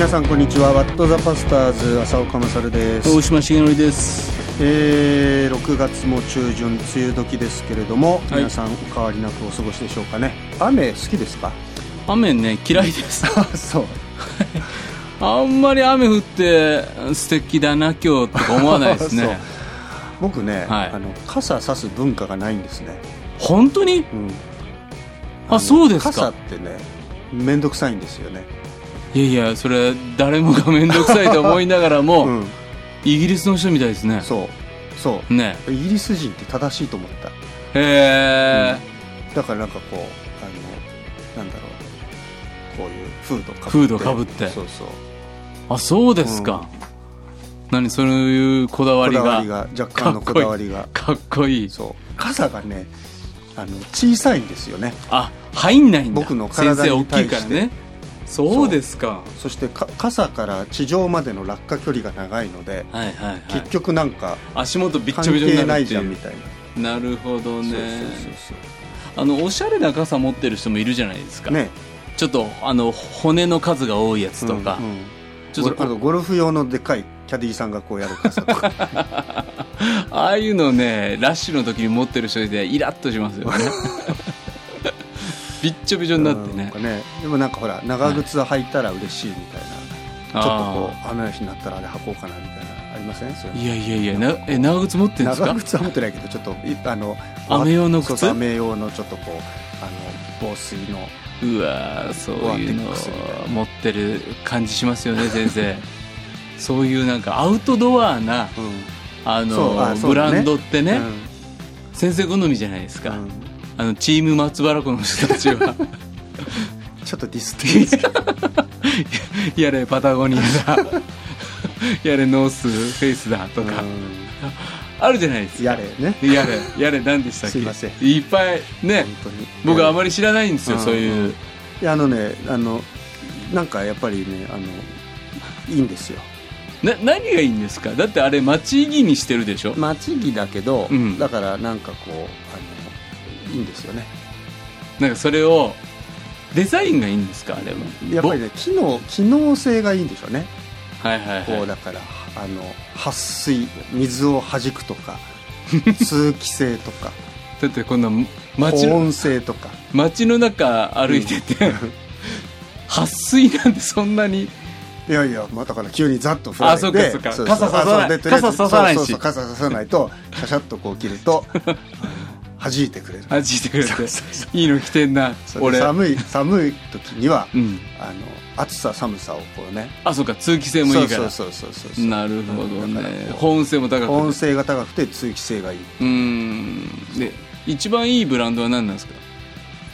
皆さんこんにちは。ワットザパスターズ浅岡勝です。大島重則です。えー、6月も中旬梅雨時ですけれども、はい。皆さんお変わりなくお過ごしでしょうかね。雨好きですか？雨ね嫌いです。そう。あんまり雨降って素敵だな今日とか思わないですね。僕ね、はい。あの傘さす文化がないんですね、本当に？うん、あそうです傘かってね面倒くさいんですよねいやいやそれ誰もが面倒くさいと思いながらも、うん。イギリスの人みたいですね。そう。そう。ね。イギリス人って正しいと思った。へえ、だからなんかこうあのなんだろう。こういうフードかぶって。フードかぶって。そうそう。あそうですか、何そういうこだわりが。こだわりが若干のこだわりが。かっこいい。そう。傘がねあの小さいんですよね。あ入んないんだ。僕の体に対して。先生大きいからねそうですか。そしてか傘から地上までの落下距離が長いので、はいはいはい。結局なんか足元びっ関ちょびちょに係ないないうじゃんみたいな、なるほどね。そうそうあのおしゃれな傘持ってる人もいるじゃないですか、ね。ちょっとあの骨の数が多いやつとか、うんうん。ちょっとゴルフ用のでかいキャディーさんがこうやる傘。と かああいうのねラッシュの時に持ってる人でイラッとしますよね びっちょびちょになってね。ねでもなんかほら長靴履いたら嬉しいみたいな、ちょっとこあう雨の日になったらあれ履こうかなみたいなありません？いやいやいやなえ長靴持ってるんですか？長靴は持ってないけどちょっといあの 雨用の靴？雨用のちょっとこうあの防水のうわーそういうの持ってる感じしますよね先生 そういうなんかアウトドアなうん。あのね。ブランドってね、うん。先生好みじゃないですか、うんあのチーム松原湖の人たちは。ちょっとディスっていいですか？やれパタゴニアだ。やれノースフェイスだとか、うあるじゃないですか。んやれね。やれやれ何でしたっけ？すいません。いっぱいね。僕あまりり知らないんですよ、うん。そういう、いやあのねあのなんかやっぱりねあのいいんですよ。な何がいいんですか？だってあれ待ち着にしてるでしょ、待ち着だけど、うん。だからなんかこうあのいいんですよね。なんかそれをデザインがいいんですか？あれはやっぱりね機能機能性がいいんでしょうね。はいはいはい。こうだからあの撥水水を弾くとか 通気性とか。だってこんな街の保温性とか。街の中歩いてて、撥水なんてそんなに。いやいや、まあ、だから急にざっと降られて傘ささない。傘ささないし。傘ささないとシャシャッとこう切ると 弾いてくれる。弾いてくれてそうそうそいいの着てんな俺。寒い寒い時には、うん。あの暑さ寒さをこうね。あそうか通気性もいいから。そうそうそうそうなるほどね。保温性も高くて。保温性が高くて通気性がいい。うーん。で一番いいブランドは何なんですか？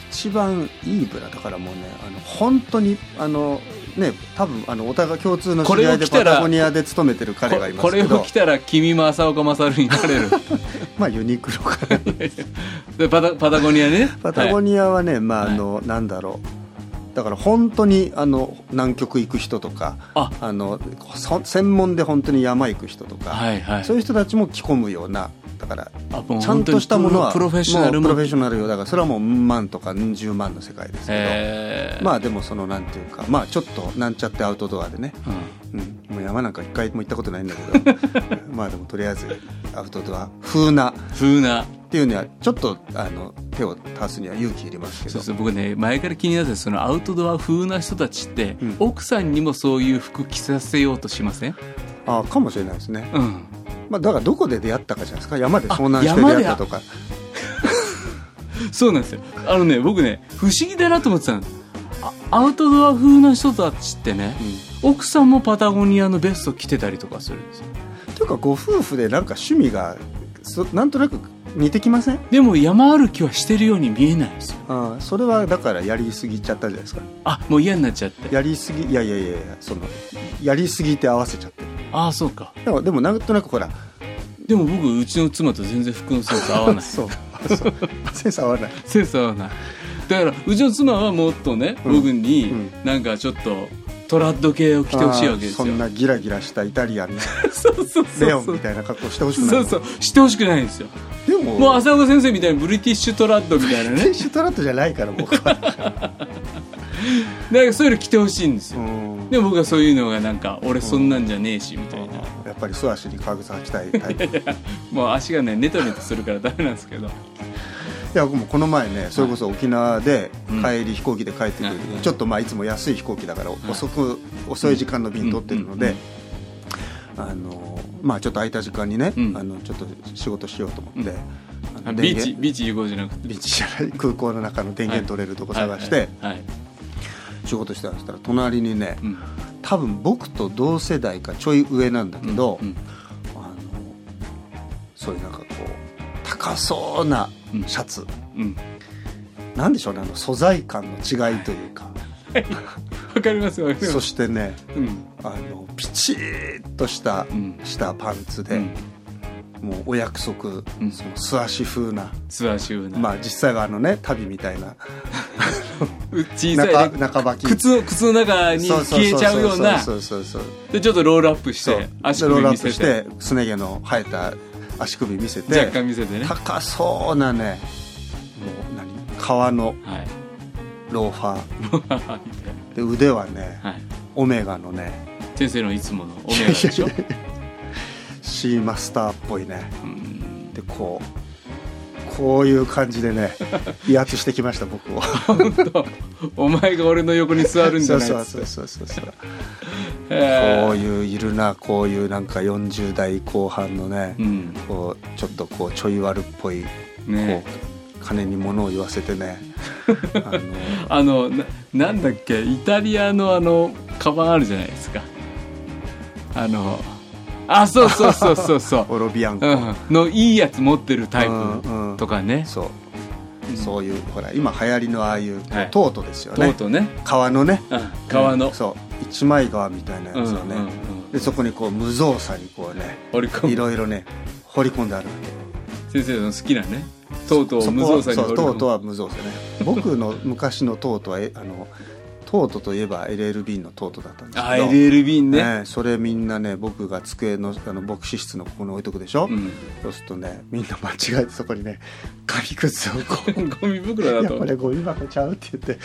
一番いいブラだからもうねあの本当にあのね多分あのお互い共通の知り合いでこれを着たらパタゴニアで勤めてる彼がいこますけど。これを着たら君も浅岡勝になれる。まあユニクロかな。でパタパタゴニアね。パタゴニニアはね、まあはい。あのなんだろう。だから本当にあの南極行く人とかあ。あのそ専門で本当に山行く人とか、はいはい。そういう人たちも着込むようなだからちゃんとしたものはプロフェッショナルプロフェッショナルよだからそれはもう万とか十万の世界ですけど、えー。まあでもそのなんていうかまあちょっとなんちゃってアウトドアでね、うん。うん、もう山なんか一回も行ったことないんだけど まあでもとりあえずアウトドア風な風なっていうにはちょっとあの手を出すには勇気いりますけど。そうそう僕ね前から気になってたそのアウトドア風な人たちって、うん。奥さんにもそういう服着させようとしません？あかもしれないですね、うんまあ、だからどこで出会ったかじゃないですか？山で遭難して出会ったとか。そうなんですよ。あのね僕ね不思議だなと思ってたの。あアウトドア風な人たちってね、奥さんもパタゴニアのベスト着てたりとかするんですよ。というかご夫婦でなんか趣味がそなんとなく似てきません？でも山歩きはしてるように見えないんですよ。ああそれはだからやりすぎちゃったじゃないですか。あもう嫌になっちゃって。やりすぎいやいやいやいやそのやりすぎて合わせちゃってる。ああそうか。でもでもなんとなくほらでも僕うちの妻と全然服のセンス合わない。そう。あそう。センス合わない。センス合わない。だからうちの妻はもっとね、うん。僕にうん。なんかちょっとトラッド系を着てほしいわけですよ。そんなギラギラしたイタリアンの そうそうそうレオンみたいな格好してほしくないそうそう。してほしくないんですよ。でももう浅岡先生みたいにブリティッシュトラッドみたいなね。ティッシュトラットじゃないから僕はなんかそういうの着てほしいんですよ。うん。でも僕はそういうのがなんか俺そんなんじゃねえしみたいな、やっぱり素足に革靴履きたいタイプ。いもう足がねネトネトするからダメなんですけどや僕もこの前ねそれこそ沖縄でうん。帰り飛行機で帰ってくるちょっとまあいつも安い飛行機だから遅く遅い時間の便取ってるのであのまあちょっと空いた時間にねうん。あのちょっと仕事しようと思ってビーチビーチ融合じゃなくて？ビーチじゃない空港の中の電源取れるとこ探して仕事してたんしたら隣にねうん。多分僕と同世代かちょい上なんだけど、うん。あのそういうなんかこう高そうなシャツ、うん。なんでしょうねあの素材感の違いというか、わかりますわかります。そしてねうん。あのピチッとした、うん。したパンツで、うん。もうお約束、うん。その素足風な、ツアーシューな、まあ実際はあのね旅みたいな。う 小さい中ね。中履き。靴の靴の中に消えちゃうような。でちょっとロールアップして足でロールアップ首見せしててすね毛の生えた足首見せて若干見せてね。は高そうなねもう何？革のい。ローファー。で腕はねはい。オメガのね先生のいつものおメガでしょ？シーマスターっぽいね。うん。でこうこういう感じでね 威圧してきました僕を。本当。お前が俺の横に座るんじそうゃないそうそうそうそうそうこういういるなこういうなんか40代後半のね、うんこうちょっとこうちょい悪っぽい、ねこう金に物を言わせてねあのあなんだっけイタリアのあのカバンあるじゃないですかあのあそうそうそうそうそう。オロビアンコ、うん、のいいやつ持ってるタイうんうんプとかね、そう、そういうほら今流行りのああいうはい。トートですよね、とうとうね、革のね。うん、革の、うん。そう。一枚革みたいなやつをね、うんうんうん。でそこにこう無造作にこうねいろいろね掘り込んであるわけ。先生の好きなねとうとうそ無造作にこはそう折り込む。トートは無造作ね。僕の昔のトートはえあのトートといえば LL ンのトートだったんですあけど LL 瓶ね。ねそれみんなね僕が机のあの牧師室のここに置いとくでしょ、うん、そうするとねみんな間違えてそこにね紙くずを ゴミ袋いだと。やこれゴミ箱ちゃうって言って。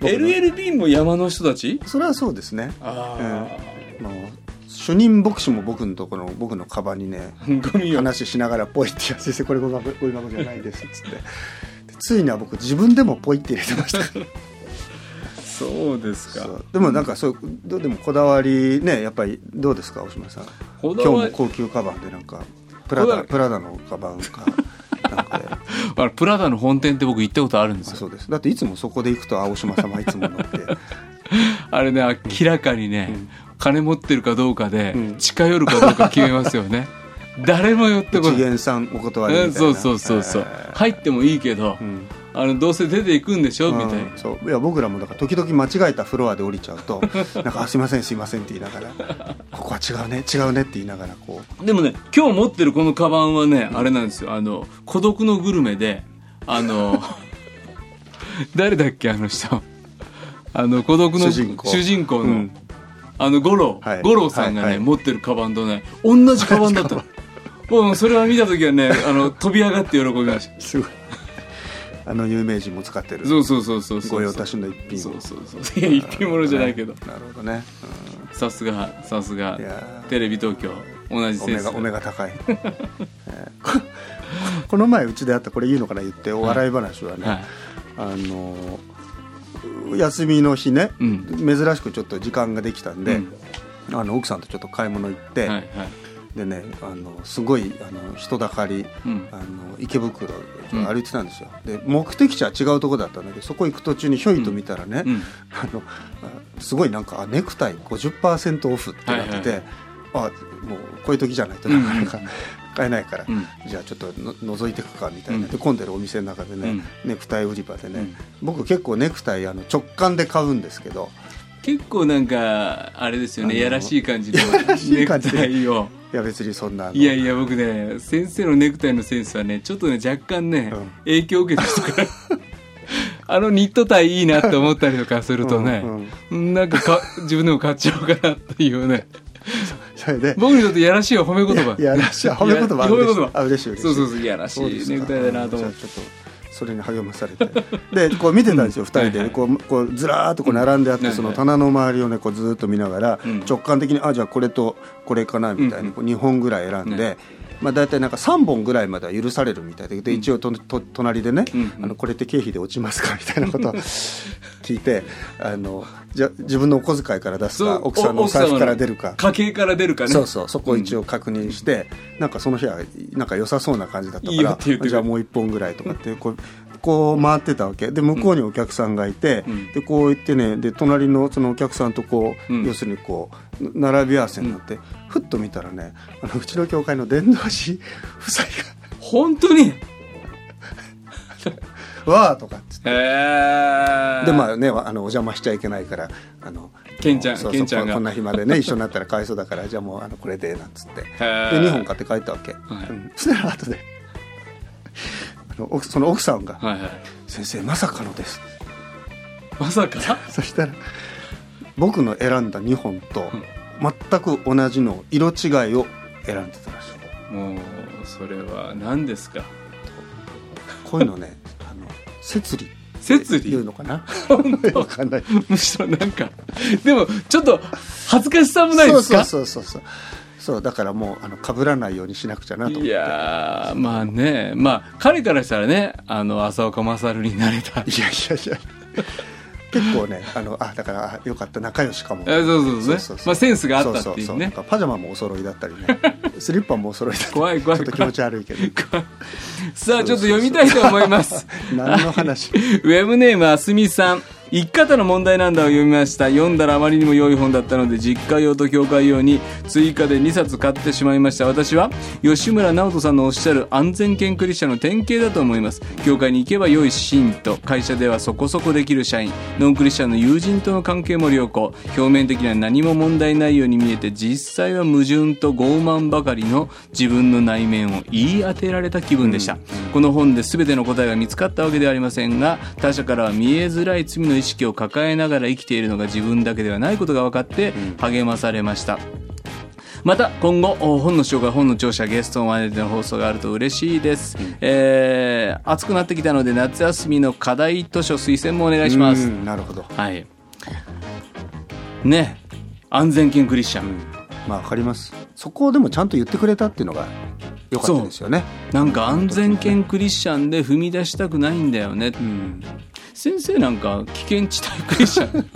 僕の LL 瓶も山の人たち？それはそうですね。あもう主任牧師も僕のところゴミのカバンにね話しながらポイって「いや先生これゴミ箱じゃないです」っつって。でついには僕自分でもポイって入れてましたそうですか。でもなんかそうどうでもこだわりねやっぱりどうですか大島さん？今日も高級カバンでなんかプラダプラダのカバンかなん プラダの本店って僕行ったことあるんですよ。あそうです。だっていつもそこで行くと青島様いつも乗って。あれね明らかにね、うん。金持ってるかどうかで、うん。近寄るかどうか決めますよね。誰も寄ってこない。一元さんお断りみたいな。うんそうそうそうそう、えー。入ってもいいけど、うんあのどうせ出ていくんでしょ、みたいな。うんそう。いや僕らもだから時々間違えたフロアで降りちゃうと なんかあ「すいませんすいません」って言いながら「ここは違うね違うね」って言いながらこう。でもね今日持ってるこのカバンはね、あれなんですよ。あの孤独のグルメであの 誰だっけあの人。あの孤独の主人公。主人公の、うん。あの五郎、はい。五郎さんがね、はいはい。持ってるカバンとね同じカバンだったの。もうそれは見た時はねあの飛び上がって喜びました。すごいあの有名人も使ってる。そうそうそうそうそう。御用達の一品をそうそうそう。いや一品物じゃないけど。なるほどね、さすがさすが。テレビ東京同じセンス。目がお目が高い、えーこ この前うちであったこれいいのかな言ってお笑い話はね、はい。あの休みの日ね、うん。珍しくちょっと時間ができたんで、あの奥さんとちょっと買い物行って、はいはいでねあのすごいあの人だかりうん。あの池袋を歩いてたんですよ、で目的地は違うとこだったんだけどそこ行く途中にひょいと見たらね、うん。あのあすごいなんかあネクタイ50%オフってなってて、はいあもうこういう時じゃないとなかなか買えないから、うん。じゃあちょっとの覗いてくかみたいな、うん。で混んでるお店の中でね、うん。ネクタイ売り場でね、うん。僕結構ネクタイあの直感で買うんですけど結構なんかあれですよねやらしい感じのネクタイをいや別にそんないやいや僕ね先生のネクタイのセンスはねちょっとね若干ね、うん。影響を受けてるから。あのニットタイいいなって思ったりとかするとね、うんなんかか自分でも買っちゃおうかなっていうね。それで。僕にとってやらしいは褒め言葉。いやいやらしい褒め言葉褒め言葉。あ嬉しい嬉しい。そうそうそういやらしいネクタイだなと思って。ちょっとそれに励まされて。でこう見てたんですよ、二人で、はいはい。こうこうずらーっとこう並んであって、うん。その棚の周りをねこうずーっと見ながら、うん。直感的にあじゃあこれとこれかなみたいうんにこう2本ぐらい選んで。ねまあ、大体なんか3本ぐらいまでは許されるみたいでで一応とと隣でね、うんあのこれって経費で落ちますか みたいなことを聞いてあのじゃ自分のお小遣いから出すか奥さんのお財布から出るか。家計から出るかね。そうそうそこを一応確認して、なんかその日はなんか良さそうな感じだったかいいよらじゃあもう一本ぐらいとかってこうこう回ってたわけ。で向こうにお客さんがいて、うん。でこう言ってねで隣のそのお客さんとこう、うん。要するにこう並び合わせになって、ふっと見たらねあのうちの教会の伝道師 夫妻本当に？が 「わー」とかっつって。へえでまあねあのお邪魔しちゃいけないからあのケンちゃんそうケンちゃんが。そうこんな暇でね 一緒になったらかわいそうだからじゃあもうあのこれでなんつって。でへー。2本買って帰ったわけ、はい。うん。そしたら後でその奥さんがはいはい「先生まさかのです。まさか」そしたら僕の選んだ2本と全く同じの色違いを選んでたらしい。もうそれは何ですか？こういうのねあの摂理摂理？言うのかな？本当？わかんない。むしろなんかでもちょっと恥ずかしさもないですか？そうそうそうそうそうだからもうあの被らないようにしなくちゃなと思って。いやーまあねまあ彼からしたらねあの浅岡勝になれた。いやいやいや。結構ねあのあだからあよかった仲良しかも。えそうそうそうね。まあセンスがあったっていうね。パジャマもお揃いだったりね。スリッパもお揃いだったり。怖い怖い。ちょっと気持ち悪いけど。さあちょっと読みたいと思います。何の話？ウェブネームあすみさん生き方の問題なんだを読みました。読んだらあまりにも良い本だったので実家用と教会用に追加で2冊買ってしまいました。私は吉村直人さんのおっしゃる安全圏クリスチャンの典型だと思います。教会に行けば良い信徒。会社ではそこそこできる社員。ノンクリスチャンの友人との関係も良好。表面的には何も問題ないように見えて実際は矛盾と傲慢ばかりの自分の内面を言い当てられた気分でした、この本で全ての答えが見つかったわけではありませんが他者からは見えづらい罪の意識を抱えながら生きているのが自分だけではないことが分かって励まされました、また今後お本の紹介本の著者ゲストを招いての放送があると嬉しいです、えー暑くなってきたので夏休みの課題図書推薦もお願いします。うんなるほど、はい。ね。安全圏クリスチャン、まあわかります。そこをでもちゃんと言ってくれたっていうのが良かったですよね。なんか安全圏クリスチャンで踏み出したくないんだよね、うん先生なんか危険地帯クリスチャン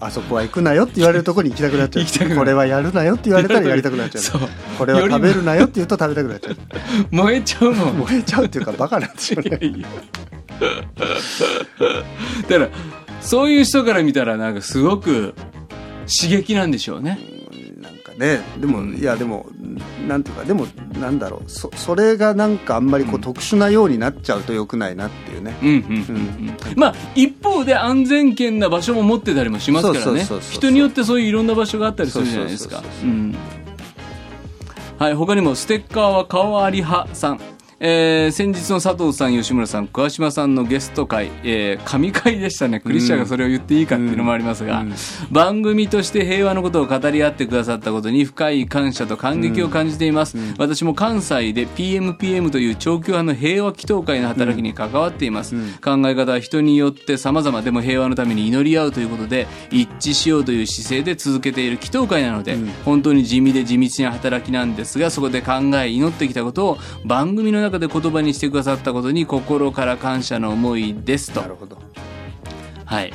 あそこは行くなよって言われるところに行きたくなっちゃう。これはやるなよって言われたらやりたくなっちゃう。これは食べるなよって言うと食べたくなっちゃう。燃えちゃうもん。燃えちゃうっていうかバカなんですよね。いや。だからそういう人から見たらなんかすごく刺激なんでしょうねね。でもいやでもなんていうかでもなんだろう。そそれがなんかあんまりこう特殊なようになっちゃうとよくないなっていうね。うんうんうんうん。まあ一方で安全圏な場所も持ってたりもしますからね。人によってそういういろんな場所があったりするじゃないですか。はい他にもステッカーは顔あり派さんえー先日の佐藤さん、吉村さん、桑島さんのゲスト会、えー神会でしたね。クリスチャンがそれを言っていいかっていうのもありますが、うん番組として平和のことを語り合ってくださったことに深い感謝と感激を感じています。私も関西で PMPM という長距派の平和祈祷会の働きに関わっています。考え方は人によって様々でも平和のために祈り合うということで一致しようという姿勢で続けている祈祷会なので、本当に地味で地道な働きなんですが、そこで考え祈ってきたことを番組の中で言葉にしてくださったことに心から感謝の思いですと。な。るほど。はい。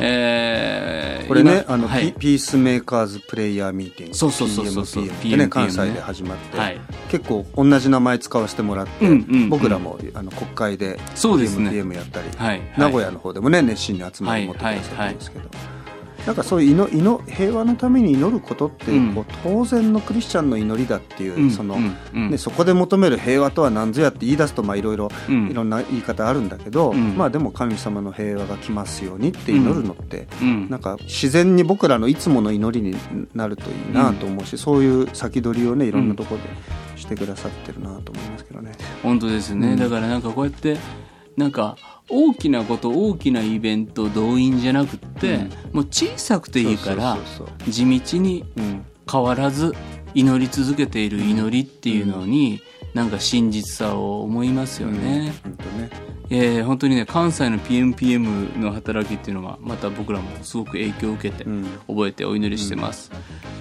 えー、これねあの、今はい。ピピースメーカーズプレイヤーミーティングそうそうそうそうそうってね。PMPM 関西で始まって、はい。結構同じ名前使わせてもらって、うんうんうん。僕らもあの国会でそうですね。PMPM やったり、はい名古屋の方でもね熱心に集まり持ってくださったんですけど、なんかそういう祈祈平和のために祈ることって、うん。こう当然のクリスチャンの祈りだっていう、うん。そのね、そこで求める平和とは何ぞやって言い出すとまあいろいろうん。いろんな言い方あるんだけど、うん。まあでも神様の平和が来ますようにって祈るのって、うん。なんか自然に僕らのいつもの祈りになるといいなと思うし、そういう先取りをねいろんなところでしてくださってるなと思いますけどね。本当ですね、うん。だからなんかこうやってなんか大きなこと大きなイベント動員じゃなくって、うん。もう小さくていいから地道に変わらず祈り続けている祈りっていうのに、なんか真実さを思いますよね。本当ね。えー本当にね関西の PMPM の働きっていうのはまた僕らもすごく影響を受けてん。覚えてお祈りしてます、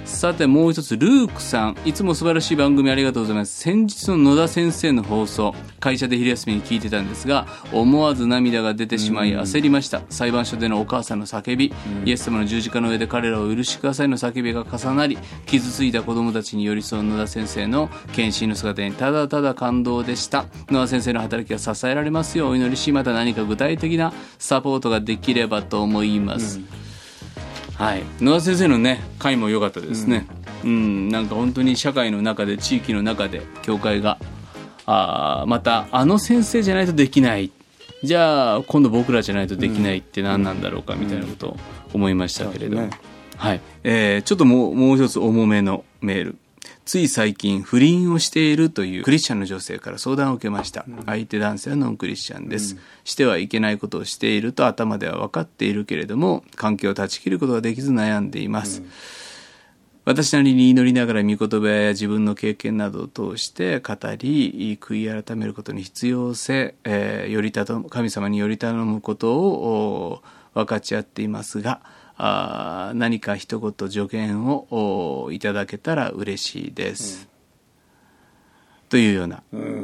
さてもう一つルークさん。いつも素晴らしい番組ありがとうございます。先日の野田先生の放送会社で昼休みに聞いてたんですが思わず涙が出てしまい焦りました。裁判所でのお母さんの叫び、イエス様の十字架の上で彼らを許してくださいの叫びが重なり傷ついた子供たちに寄り添う野田先生の献身の姿にただただ感動でした。野田先生の働きが支えられますようお祈りしまた何か具体的なサポートができればと思います、はい、野田先生のね回も良かったですね、うん。なんか本当に社会の中で地域の中で教会があーまたあの先生じゃないとできない。じゃあ今度僕らじゃないとできないって何なんだろうかみたいなことを思いましたけれども、そうですねはい。えーちょっともうもう一つ重めのメールつい最近不倫をしているというクリスチャンの女性から相談を受けました、相手男性はノンクリスチャンです、してはいけないことをしていると頭では分かっているけれども関係を断ち切ることができず悩んでいます、私なりに祈りながら御言葉や自分の経験などを通して語り悔い改めることに必要性、えーより頼む神様により頼むことをお分かち合っていますがあー何か一言助言をおいただけたら嬉しいです、というような、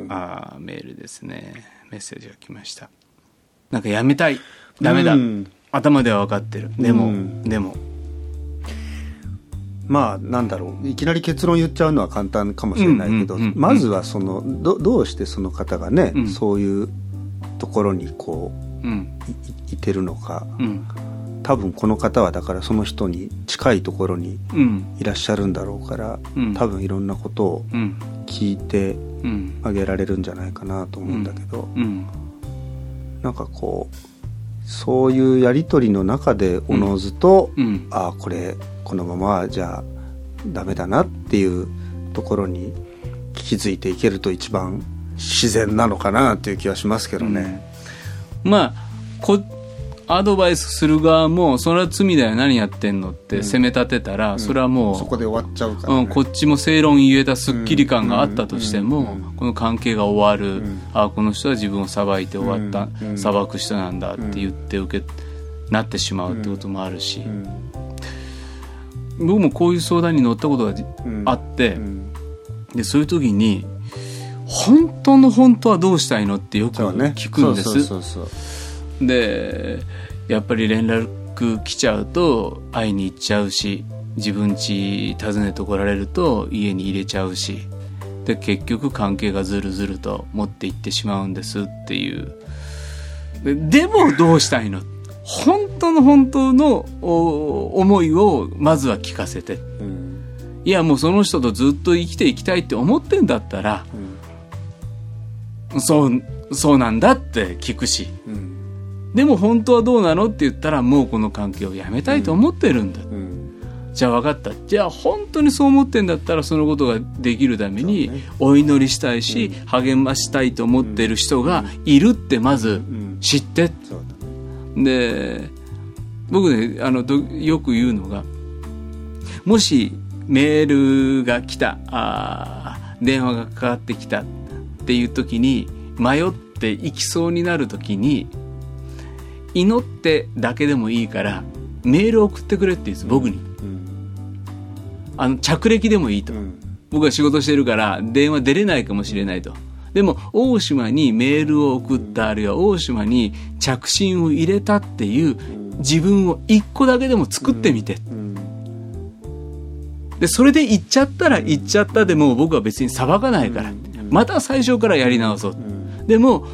あーメールですね。メッセージが来ました。なんかやめたい。ダメだ、うん。頭では分かってる。でも、うん。でも。まあなんだろう。いきなり結論言っちゃうのは簡単かもしれないけど、うんうんうんうんまずはそのどどうしてその方がね、うん。そういうところにこうん。ういいてるのか。うん多分この方はだからその人に近いところにうん。いらっしゃるんだろうから、うん。多分いろんなことをうん聞いてうん。あげられるんじゃないかなと思うんだけど、うん。なんかこうそういうやり取りの中でおのずと、うん。ああこれこのままはじゃあダメだなっていうところに気づいていけると一番自然なのかなっていう気はしますけどね。まあこアドバイスする側もそれは罪だよ。何やってんのって責め立てたら、それはもう、そこで終わっちゃうから、ね。うん、こっちも正論言えたすっきり感があったとしても、この関係が終わる、ん。あこの人は自分を裁いて終わった、裁く人なんだって言って受け、なってしまうってこともあるし、うん。僕もこういう相談に乗ったことがうん。あって、うん。でそういう時に本当の本当はどうしたいのってよく聞くんです、そうそうそうそうでやっぱり連絡来ちゃうと会いに行っちゃうし自分家訪ねてこられると家に入れちゃうしで結局関係がずるずると持っていってしまうんですっていう。ででもどうしたいの？本当の本当のお思いをまずは聞かせて。うん。いやもうその人とずっと生きていきたいって思ってんだったらそうそうなんだって聞くし。うんでも本当はどうなのって言ったらもうこの関係をやめたいと思ってるんだ、うん。じゃあ分かった。じゃあ本当にそう思ってんだったらそのことができるためにお祈りしたいし、励ましたいと思ってる人がいるってまずん。知って、で僕ねあのどよく言うのがもしメールが来たあー電話がかかってきたっていう時に迷っていきそうになる時に祈ってだけでもいいからメールを送ってくれって言うんです僕に。うん。あの着歴でもいいと、うん。僕は仕事してるから電話出れないかもしれないと。でも大島にメールを送ったあるいは大島に着信を入れたっていう自分を一個だけでも作ってみて、うん。でそれで行っちゃったら行っちゃったでも僕は別に裁かないから、また最初からやり直そう、ん。でも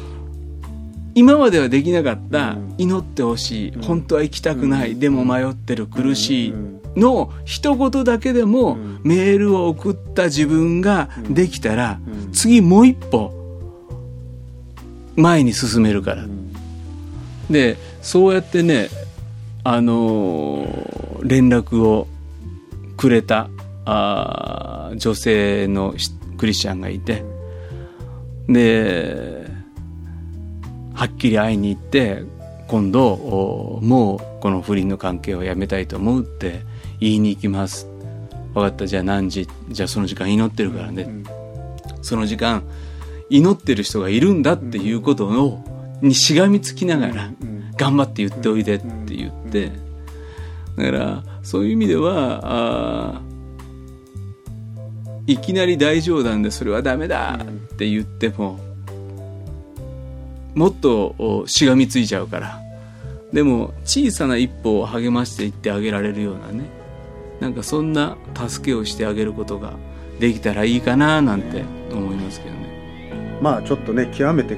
今まではできなかった祈ってほしい本当は行きたくない、でも迷ってる苦しいの一言だけでもメールを送った自分ができたら次もう一歩前に進めるから。でそうやってねあのー連絡をくれたあー女性のしクリスチャンがいて。ではっきり会いに行って今度おもうこの不倫の関係をやめたいと思うって言いに行きます。分かった。じゃあ何時じゃあその時間祈ってるからね、うん。その時間祈ってる人がいるんだっていうことをにしがみつきながらうん頑張って言っておいでって言って。だからそういう意味ではいきなり大冗談でそれはダメだって言ってももっとおしがみついちゃうから。でも小さな一歩を励ましていってあげられるようなね。なんかそんな助けをしてあげることができたらいいかななんて思いますけどね。まあちょっとね極めて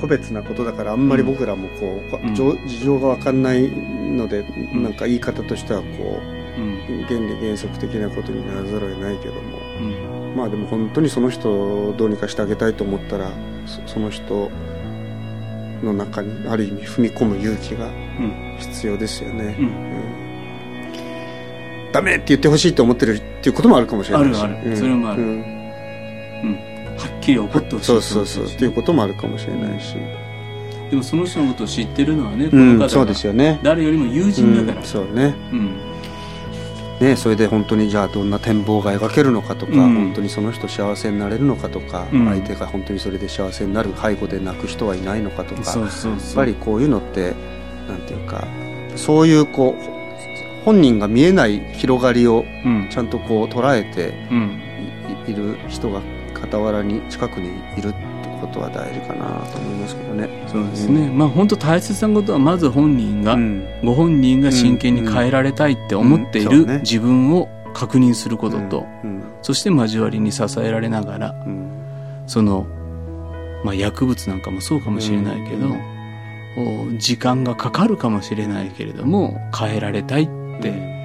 個別なことだからあんまり僕らもこう、うん。事情が分かんないので、ん。なんか言い方としてはこうん。う原理原則的なことにならざるを得ないけども。うん。まあでも本当にその人をどうにかしてあげたいと思ったらそその人の中にある意味踏み込む勇気がうん。必要ですよね、うん。うん。ダメって言ってほしいと思ってるっていうこともあるかもしれないし。あるある。うん。それもある。うん。うん。はっきり怒ってほしいそうそうそう。っていうこともあるかもしれないし、でもその人のことを知ってるのはねこうん、の方がそうですよね。誰よりも友人だから。うん、そうね。うんねそれで本当にじゃあどんな展望が描けるのかとか、うん。本当にその人幸せになれるのかとか、うん。相手が本当にそれで幸せになる背後で泣く人はいないのかとかやっぱりこういうのってなんていうかそういうこう本人が見えない広がりをうん。ちゃんとこう捉えている人が傍らに近くにいるってことは大事かなと思いますけどね。そうですね、まあ本当大切なことはまず本人が、うん。ご本人が真剣に変えられたいって思っている自分を確認することと、うん。そして交わりに支えられながらうん。その、まあ、薬物なんかもそうかもしれないけど、時間がかかるかもしれないけれども変えられたいって、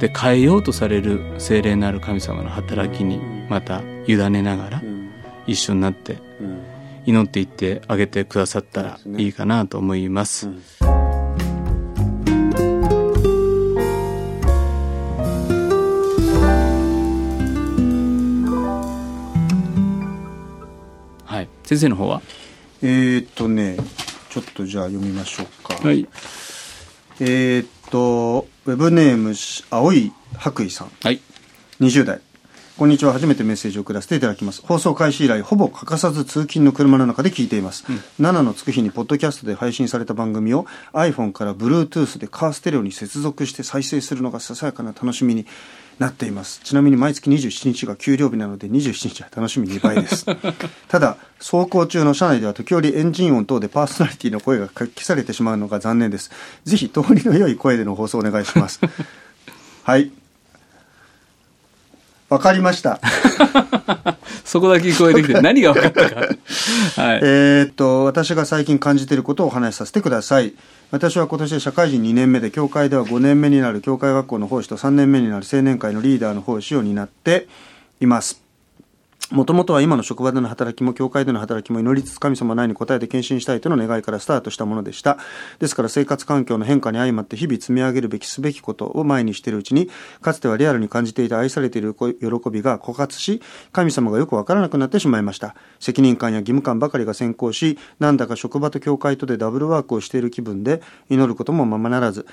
で変えようとされる精霊なる神様の働きにまた委ねながらうん一緒になってうん祈っていってあげてくださったらいいかなと思います。うん。はい、先生の方は？えー、っとねちょっとじゃあ読みましょうか。はい、えー、っとウェブネームし青い白衣さん。はい、20代。こんにちは。初めてメッセージを送らせていただきます。放送開始以来ほぼ欠かさず通勤の車の中で聞いています、7のつく日にポッドキャストで配信された番組を iPhone から Bluetooth でカーステレオに接続して再生するのがささやかな楽しみになっています。ちなみに毎月27日が給料日なので27日は楽しみ2倍です。ただ走行中の車内では時折エンジン音等でパーソナリティの声が消されてしまうのが残念です。ぜひ通りの良い声での放送をお願いします。はいわかりました。そこだけ聞こえてきて何が分かったか。はい。えーっと、私が最近感じていることをお話しさせてください。私は今年で社会人2年目で、教会では5年目になる教会学校の奉仕と3年目になる青年会のリーダーの奉仕を担っています。もともとは今の職場での働きも教会での働きも祈りつつ神様の愛に応えて献身したいとの願いからスタートしたものでした。ですから生活環境の変化に相まって日々積み上げるべきすべきことを前にしているうちに、かつてはリアルに感じていた愛されている喜びが枯渇し、神様がよくわからなくなってしまいました。責任感や義務感ばかりが先行し、なんだか職場と教会とでダブルワークをしている気分で、祈ることもままならず、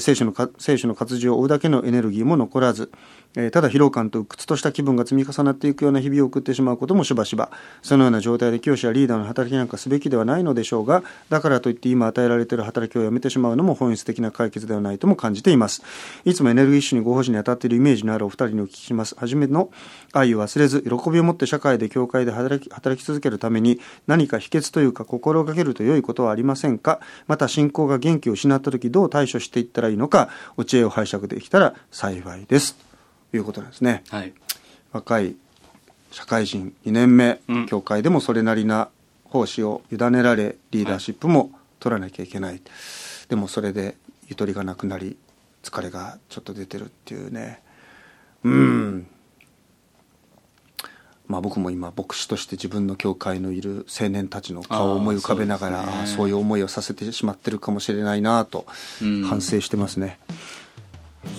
聖書の聖書の活字を追うだけのエネルギーも残らず、えただ疲労感と鬱屈とした気分が積み重なっていくような日々を送ってしまうこともしばしば。そのような状態で教師やリーダーの働きなんかすべきではないのでしょうがだからといって今与えられている働きをやめてしまうのも本質的な解決ではないとも感じています。いつもエネルギッシュにご奉仕に当たっているイメージのあるお二人にお聞きします。初めの愛を忘れず喜びを持って社会で教会で働き働き続けるために何か秘訣というか心がけると良いことはありませんか？また信仰が元気を失った時どう対処していったらいいのか？お知恵を拝借できたら幸いです。いうことなんですね。はい。若い社会人2年目、うん。教会でもそれなりな奉仕を委ねられリーダーシップも取らなきゃいけない、でもそれでゆとりがなくなり疲れがちょっと出てるっていうね。うん。まあ僕も今牧師として自分の教会のいる青年たちの顔を思い浮かべながらそうね。いう思いをさせてしまってるかもしれないなとうん。反省してますね、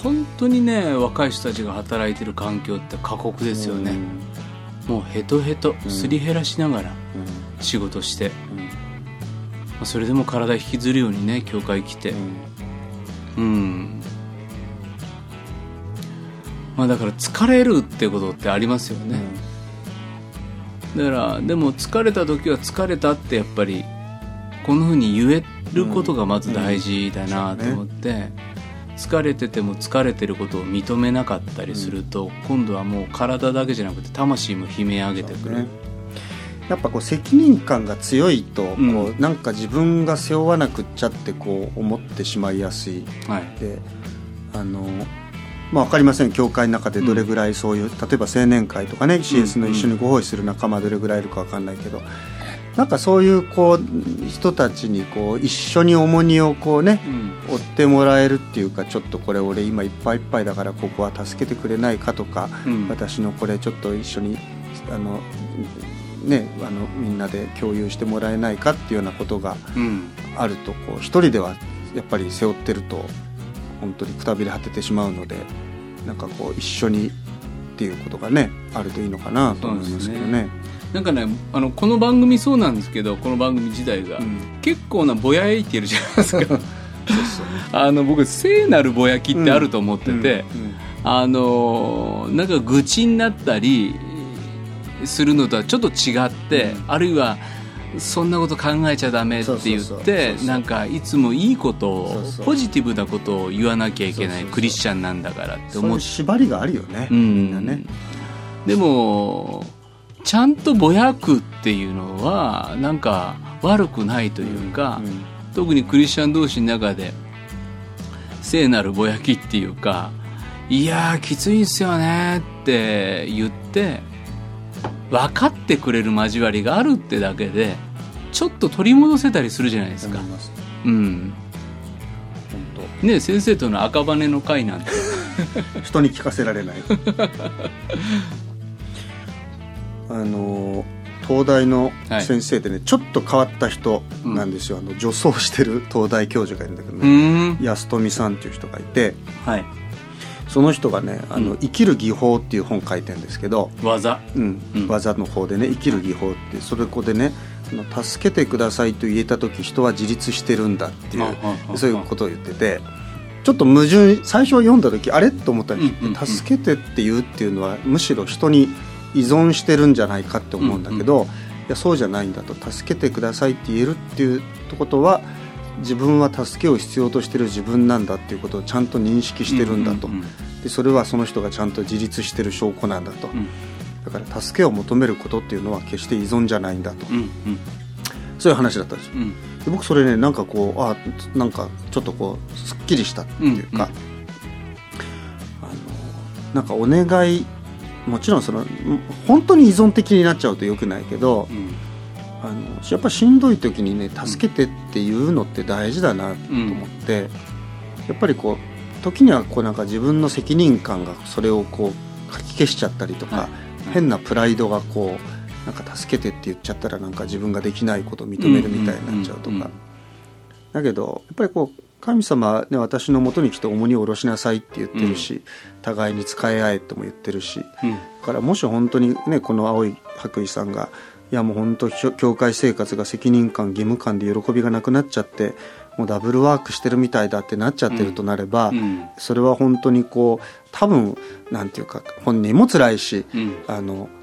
本当にね若い人たちが働いてる環境って過酷ですよね、もうヘトヘトすり減らしながらうん。仕事して、うん。まあそれでも体引きずるようにね教会来て。うん。うん、まあだから疲れるってことってありますよね、だからでも疲れた時は疲れたってやっぱりこんなふうに言えることがまず大事だなと思って、疲れてても疲れてることを認めなかったりすると、今度はもう体だけじゃなくて魂も悲鳴上げてくる、ね。やっぱこう責任感が強いとこう、うんなんか自分が背負わなくっちゃってこう思ってしまいやすい。はい。であのまあ、分かりません。教会の中でどれぐらいそういう、例えば青年会とかね CS の一緒にご奉仕する仲間どれぐらいいるか分かんないけどなんかそういうこう人たちにこう一緒に重荷をこうねうん。追ってもらえるっていうかちょっとこれ俺今いっぱいいっぱいだからここは助けてくれないかとか、うん。私のこれちょっと一緒にあのねあのみんなで共有してもらえないかっていうようなことがうん。あるとこう一人ではやっぱり背負ってると本当にくたびれ果ててしまうのでなんかこう一緒にっていうことがねあるといいのかなと思いますけどね。なんかねあのこの番組そうなんですけどこの番組自体が、うん。結構なぼやいてるじゃないですか。あの僕聖なるぼやきってあると思ってて、あのなんか愚痴になったりするのとはちょっと違って、うん。あるいはそんなこと考えちゃダメって言ってなんかいつもいいことをポジティブなことを言わなきゃいけないクリスチャンなんだからって思って。縛りがあるよね、うみんなね。ん。でもちゃんとぼやくっていうのはなんか悪くないというか、うん特にクリスチャン同士の中で聖なるぼやきっていうかいやーきついんすよねって言って分かってくれる交わりがあるってだけでちょっと取り戻せたりするじゃないですか。うん。本ね先生との赤羽の会なんて。当 人に聞かせられない あの東大の先生でね、ちょっと変わった人なんですよ、あの女装してる東大教授がいるんだけどうね、ん。安富さんっていう人がいて。はい。その人がね「あのうん。生きる技法」っていう本書いてるんですけど、技。うん。うん。技の方でね「生きる技法」ってそれこでね助けてくださいと言えた時人は自立してるんだっていうそういうことを言ってて。ちょっと矛盾最初読んだ時あれ？と思ったんです、うんうんうん助けてって言うっていうのはむしろ人に依存してるんじゃないかって思うんだけど、いやそうじゃないんだと。助けてくださいって言えるっていうことは自分は助けを必要としてる自分なんだっていうことをちゃんと認識してるんだと、うんうんでそれはその人がちゃんと自立してる証拠なんだと、うん。だから助けを求めることっていうのは決して依存じゃないんだと、うんうん。そういう話だったんですよ。うん。で僕それねなんかこうあなんかちょっとこうすっきりしたっていうか、あのなんかお願いもちろんそのん本当に依存的になっちゃうとよくないけどうん。あのやっぱしんどい時にね助けてっていうのって大事だなと思って、やっぱりこう時にはこうなんか自分の責任感がそれをこうかき消しちゃったりとか、はい。変なプライドがこうなんか助けてって言っちゃったらなんか自分ができないことを認めるみたいになっちゃうとか、うんうんうん。だけどやっぱりこう神様はね私のもとに来て重荷を下ろしなさいって言ってるし、互いに使い合えとも言ってるしうん。だからもし本当にねこの青い白衣さんがいやもう本当教教会生活が責任感義務感で喜びがなくなっちゃってもうダブルワークしてるみたいだってなっちゃってるとなれば、うん。それは本当にこう多分なんていうか本人も辛いし、うん。あのうん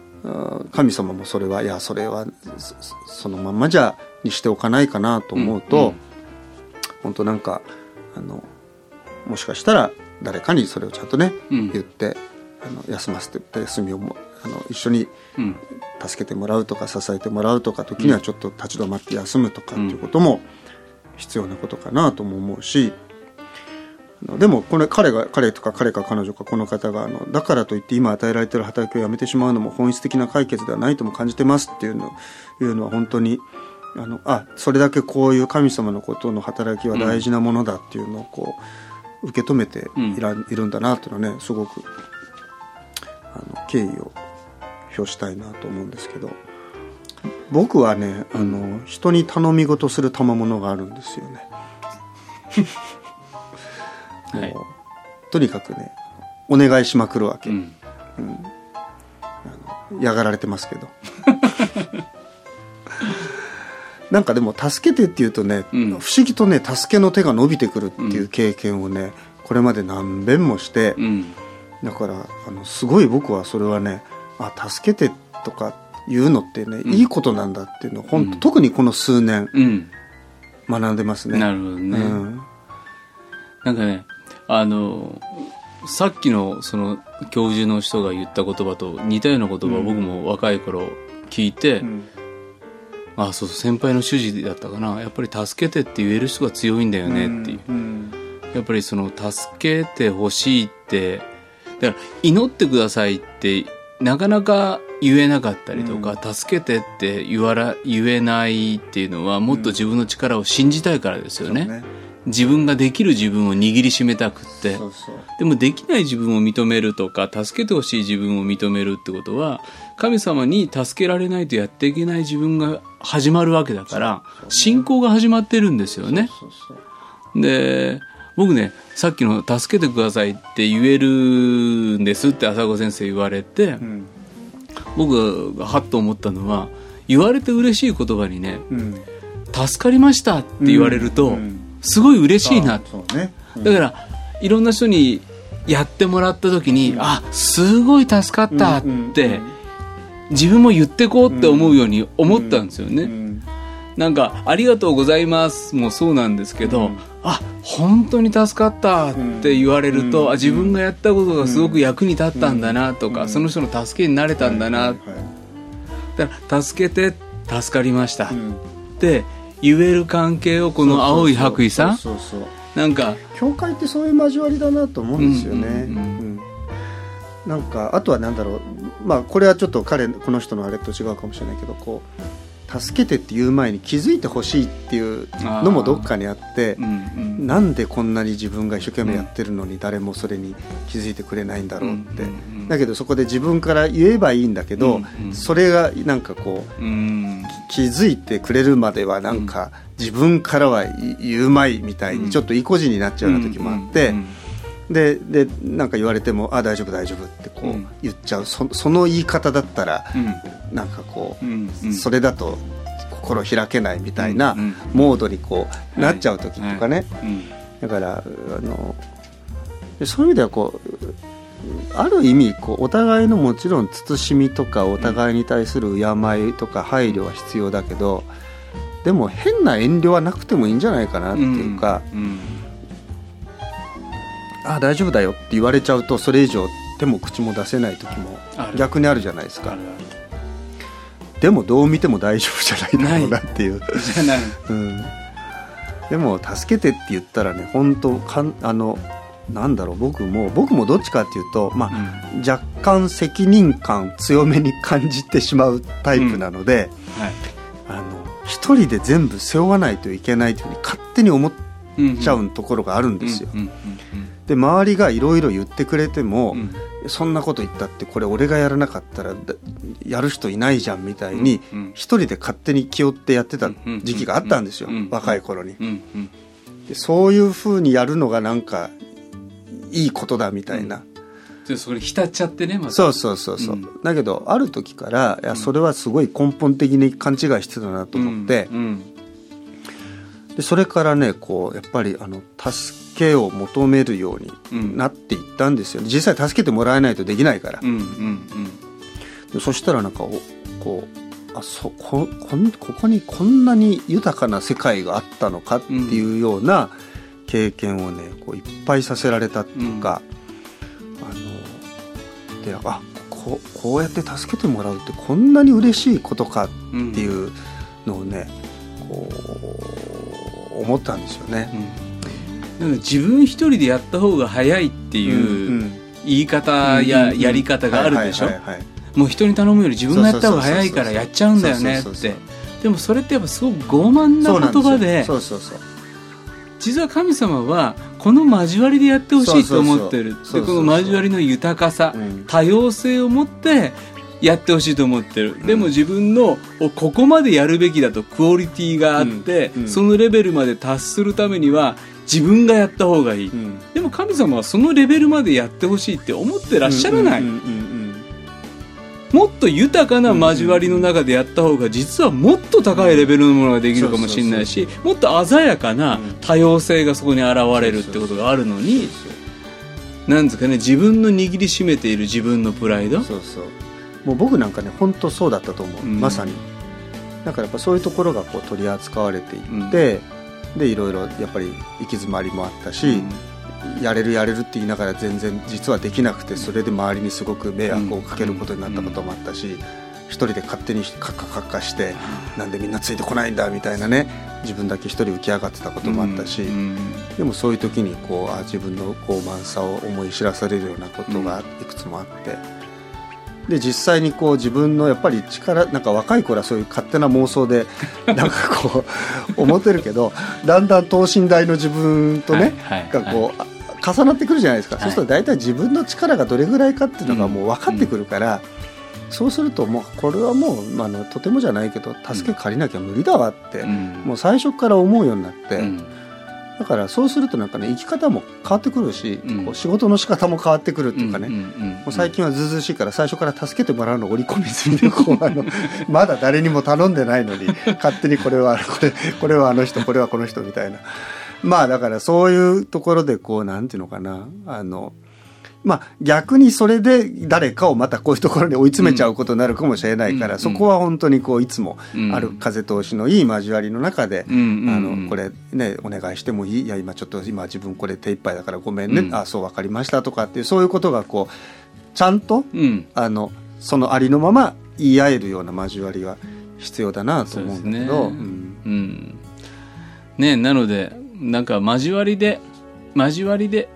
神様もそれはいやそれはそそのまんまじゃにしておかないかなと思うと、うんうん本当なんかあのもしかしたら誰かにそれをちゃんとね、うん。言ってあの休ませてって休みをもあの一緒にうん。助けてもらうとか支えてもらうとか時にはちょっと立ち止まって休むとかっていうことも必要なことかなとも思うしあのでもこれ彼が彼とか彼か彼女かこの方があのだからといって今与えられている働きをやめてしまうのも本質的な解決ではないとも感じてますっていうのいうのは本当にあのあそれだけこういう神様のことの働きは大事なものだっていうのをこう受け止めていら、いるんだなっていうのはねすごくあの敬意を表したいなと思うんですけど僕はねあの人に頼み事する賜物があるんですよね。はい。もうとにかくねお願いしまくるわけ、うん。嫌がられてますけど なんかでも助けてって言うとね、うん。不思議とね助けの手が伸びてくるっていう経験をね、これまで何遍もして、うん。だからあのすごい僕はそれはねあ助けてとか言うのってね、ん。いいことなんだっていうのを本当、うん。特にこの数年うん。学んでますね。なるほどね、うん。なんかねあのさっきのその教授の人が言った言葉と似たような言葉を僕も若い頃聞いて、うんあそうそう先輩の主治だったかな。やっぱり助けてって言える人が強いんだよねっていう、うんやっぱりその助けてほしいって。だから祈ってくださいってなかなか言えなかったりとか、助けてって言わら言えないっていうのはもっと自分の力を信じたいからですよね,、そう自分ができる自分を握りしめたくって。そうそうでもできない自分を認めるとか助けてほしい自分を認めるってことは神様に助けられないとやっていけない自分が始まるわけだから信仰が始まってるんですよね。で僕ねさっきの「助けてください」って言えるんですって浅子先生言われてうん。僕がはっと思ったのは言われて嬉しい言葉にねうん「助かりました」って言われるとうん。すごい嬉しいなだからいろんな人にやってもらった時に、あすごい助かったって、自分も言ってこうって思うように思ったんですよね、うんなんか「ありがとうございます」もそうなんですけど、うん。あ本当に助かったって言われると、うんあ自分がやったことがすごく役に立ったんだなとか、うんその人の助けになれたんだな、だから助けて助かりました、うん。って言える関係をこの青い白衣さんなんか。教会ってそういう交わりだなと思うんですよね、なんかあとはなんだろう。まあこれはちょっと彼この人のあれと違うかもしれないけどこう助けてって言う前に気づいてほしいっていうのもどっかにあってうんうん。なんでこんなに自分が一生懸命やってるのに誰もそれに気づいてくれないんだろうって、うんうんうんだけどそこで自分から言えばいいんだけど、うんうん。それがなんかこううん。気づいてくれるまではなんか自分からは言うまいみたいにちょっと意固地になっちゃうような時もあって、うんででなんか言われても「あ大丈夫大丈夫」ってこううん。言っちゃう、そその言い方だったらうん。なんかこう、うんうん。それだと心開けないみたいなうんうん。モードにこうはい。なっちゃう時とかね、うん。だからあのでそういう意味ではこうある意味こうお互いのもちろん慎みとかお互いに対する敬いとか配慮は必要だけどでも変な遠慮はなくてもいいんじゃないかなっていうか、うんあ大丈夫だよって言われちゃうとそれ以上手も口も出せない時も逆にあるじゃないですか。でもどう見ても大丈夫じゃないだろうなっていう、うん、でも助けてって言ったらね本当かんあのなんだろう僕も僕もどっちかっていうと、まあ若干責任感強めに感じてしまうタイプなので、はい。あの一人で全部背負わないといけないというふうに勝手に思っうんちゃうところがあるんですよ。うんうんで周りがいろいろ言ってくれても、うん。うんそんなこと言ったってこれ俺がやらなかったらだやる人いないじゃんみたいにうんうん。一人で勝手に気負ってやってた時期があったんですようん若い頃に。うんうん。でそういうふうにやるのがなんかいいことだみたいな、でそれ浸っちゃってねまた。そうそうそうそう、うん。だけどある時からいやそれはすごい根本的に勘違いしてたなと思って、うんでそれからねこうやっぱりあの助けを求めるよううん。になっていったんですよ、実際助けてもらえないとできないから。う、んうんでそしたらなんかおこうあそここんここにこんなに豊かな世界があったのかっていうような経験をねこういっぱいさせられたっていうか、あのであこうこうやって助けてもらうってこんなに嬉しいことかうんっていうのをねこう思ったんですよね。なんか自分一人でやった方が早いっていう言い方ややり方があるでしょ？もう人に頼むより自分がやった方が早いからやっちゃうんだよねって。でもそれってやっぱすごく傲慢な言葉で実は神様はこの交わりでやってほしいと思ってる。でこの交わりの豊かさうん。多様性を持ってやってほしいと思ってる、でも自分のおここまでやるべきだとクオリティがあって、そのレベルまで達するためには自分がやった方がいい、うん。でも神様はそのレベルまでやってほしいって思ってらっしゃらない、もっと豊かな交わりの中でやった方が実はもっと高いレベルのものができるかもしれないしもっと鮮やかな多様性がそこに現れるってことがあるのになんですかね自分の握りしめている自分のプライド。そうそうもう僕なんかね本当そうだったと思う、うん。まさに。だからやっぱそういうところがこう取り扱われていって、でいろいろやっぱり行き詰まりもあったし、やれるやれるって言いながら全然実はできなくてそれで周りにすごく迷惑をかけることになったこともあったし、一人で勝手にカッカカッカしてなんでみんなついてこないんだみたいなね自分だけ一人浮き上がってたこともあったし、うん。でもそういう時にこうあ自分の傲慢さを思い知らされるようなことがいくつもあって、で実際にこう自分のやっぱり力なんか若い頃はそういう勝手な妄想で なんかこう思ってるけどだんだん等身大の自分とね、がこう、あ重なってくるじゃないですか、はい。そうすると大体自分の力がどれぐらいかっていうのがもう分かってくるから、そうするともうこれはもう、まあ、とてもじゃないけど助け借りなきゃ無理だわって、うん。もう最初から思うようになって。うんだからそうするとなんかね生き方も変わってくるし、うん。こう仕事の仕方も変わってくるっていうかね、んんんもう最近はずうずうしいから最初から助けてもらうのを織り込み済みでこうあのまだ誰にも頼んでないのに勝手にこれはこれこれはあの人これはこの人みたいな。まあだからそういうところでこうなんていうのかなあのまあ逆にそれで誰かをまたこういうところに追い詰めちゃうことになるかもしれないから、うん。そこは本当にこういつもうんある風通しのいい交わりの中で、うん。あのこれねお願いしてもいい？いや今ちょっと今自分これ手一杯だからごめんね、うん。あそう分かりましたとかっていうそういうことがこうちゃんとうん。あのそのありのまま言い合えるような交わりは必要だなと思うんだけど、ね。なのでなんか交わりで交わりで、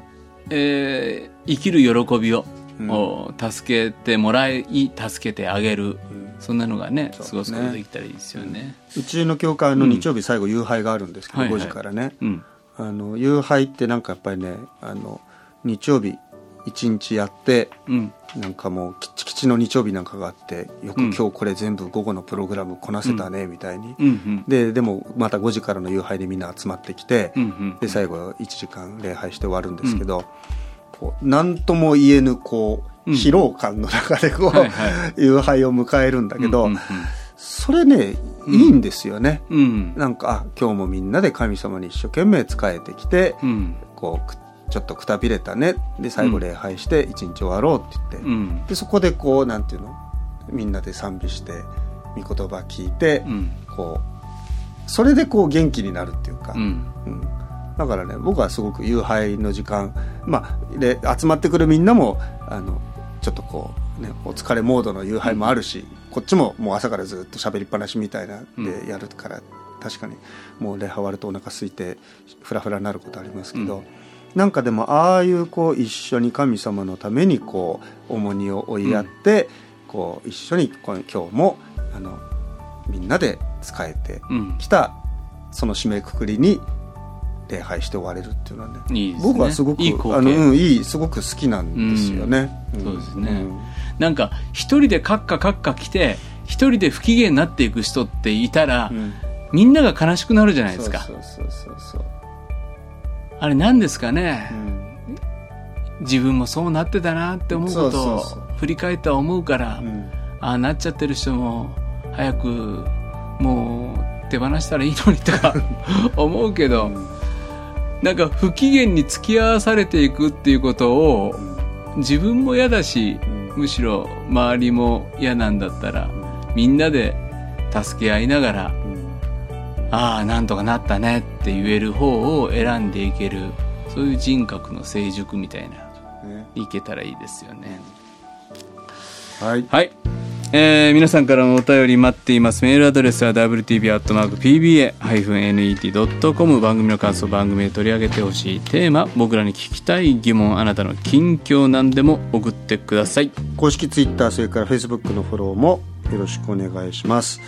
えー生きる喜びを、うん。お助けてもらい助けてあげる。うん。そんなのがねすことできたらいいですよね。うちの教会の日曜日最後夕拝があるんですけど、はいはい。5時からね、うん。あの夕拝ってなんかやっぱりねあの日曜日一日やってうん。なんかもうきっちきちの日曜日なんかがあってよくうん。今日これ全部午後のプログラムこなせたねみたいに、うんうん。ででもまた5時からの夕拝でみんな集まってきて、うんうんで最後1時間礼拝して終わるんですけど、こう何とも言えぬこううん疲労感の中でこう、はいは夕拝を迎えるんだけど、うんうんそれねいいんですよね。うん。うんなんかあ今日もみんなで神様に一生懸命仕えてきて、うん。こうくちょっとくたびれたね。で最後礼拝して一日終わろうって言って、うん。でそこでこうなんていうの？みんなで賛美して御言葉聞いて、うん。こうそれでこう元気になるっていうか、うん。うん。だからね僕はすごく夕拝の時間まあで集まってくるみんなもあのちょっとこう、ね、お疲れモードの夕拝もあるし、こっちももう朝からずっと喋りっぱなしみたいなでやるから、確かにもう礼拝終わるとお腹空いてフラフラになることありますけど、うんなんかでもああいうこう一緒に神様のためにこう重荷を追いやって、こう一緒にこの今日もあのみんなで仕えてうんきたその締めくくりに礼拝して終われるっていうのはねね。僕はすごくいいあの、うん、いいすごく好きなんですよね、ん。そうですね。ん。なんか一人でカッカカッカ来て一人で不機嫌になっていく人っていたら、うん。みんなが悲しくなるじゃないですか。そうそうそうそうあれ何ですかね？う、ん。自分もそうなってたなって思うことを振り返って思うから、うん。ああなっちゃってる人も早くもう手放したらいいのにとか 思うけど、なんか不機嫌に付き合わされていくっていうことを自分も嫌だしうん。むしろ周りも嫌なんだったらみんなで助け合いながらうんああなんとかなったねって言える方を選んでいけるそういう人格の成熟みたいなねいけたらいいですよね。はいはい。えー皆さんからのお便り待っています。メールアドレスは wtb.pba-net.com 番組の感想、番組で取り上げてほしいテーマ、僕らに聞きたい疑問、あなたの近況なんでも送ってください。公式ツイッターそれからフェイスブックのフォローもよろしくお願いします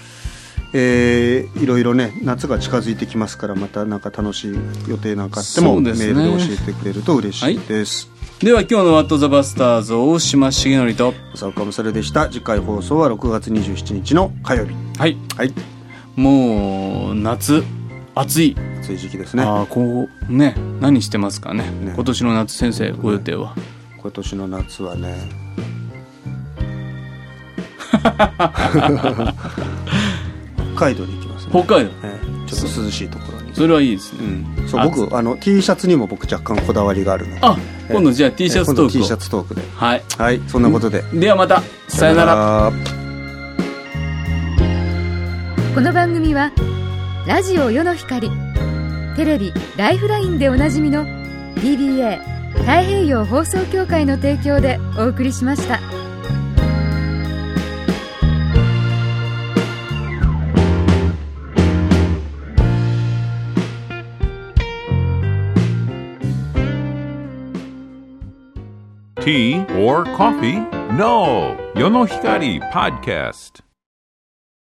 えーいろいろね夏が近づいてきますからまたなんか楽しい予定なんかあっても、ねールで教えてくれると嬉しいです、では今日のワットザバスターズ大島重則と、浅岡もそれでした次回放送は6月27日の火曜日はい。はいもう、夏、暑い。暑い時期ですねああ、こう、ね、何してますかね。ね今年の夏先生、ご予定は。今年の夏はね北 海道に行きますね、北海道？ええ。ちょっと涼しいところに。それはいいですね、うん、そうあ僕あの T シャツにも僕若干こだわりがあるので。あ今度じゃあ T シャツトーク T シャツトークで。はい。はいそんなことで、ではまた。さよなら。ら。この番組はラジオ世の光。テレビ「ライフライン」でおなじみの TBA 太平洋放送協会の提供でお送りしました。Tea or coffee? No. Yonohikari Podcast.